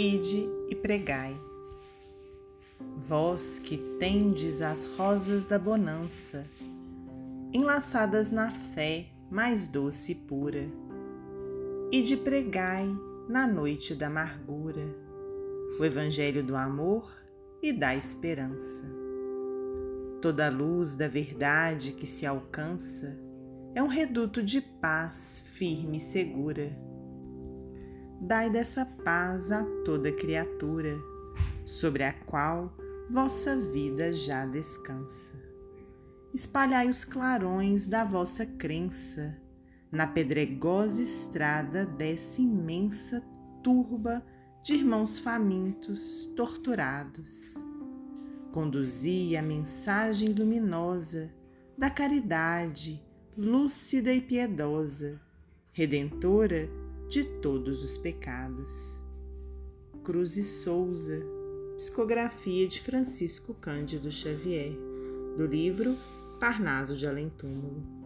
Ide e pregai. Vós que tendes as rosas da bonança, enlaçadas na fé mais doce e pura, ide pregai na noite da amargura o Evangelho do amor e da esperança. Toda a luz da verdade que se alcança é um reduto de paz firme e segura. Dai dessa paz a toda criatura, sobre a qual vossa vida já descansa. Espalhai os clarões da vossa crença na pedregosa estrada dessa imensa turba de irmãos famintos, torturados. Conduzi a mensagem luminosa da caridade, lúcida e piedosa, redentora de todos os pecados. Cruz e Souza, psicografia de Francisco Cândido Xavier, do livro Parnaso de Além Túmulo.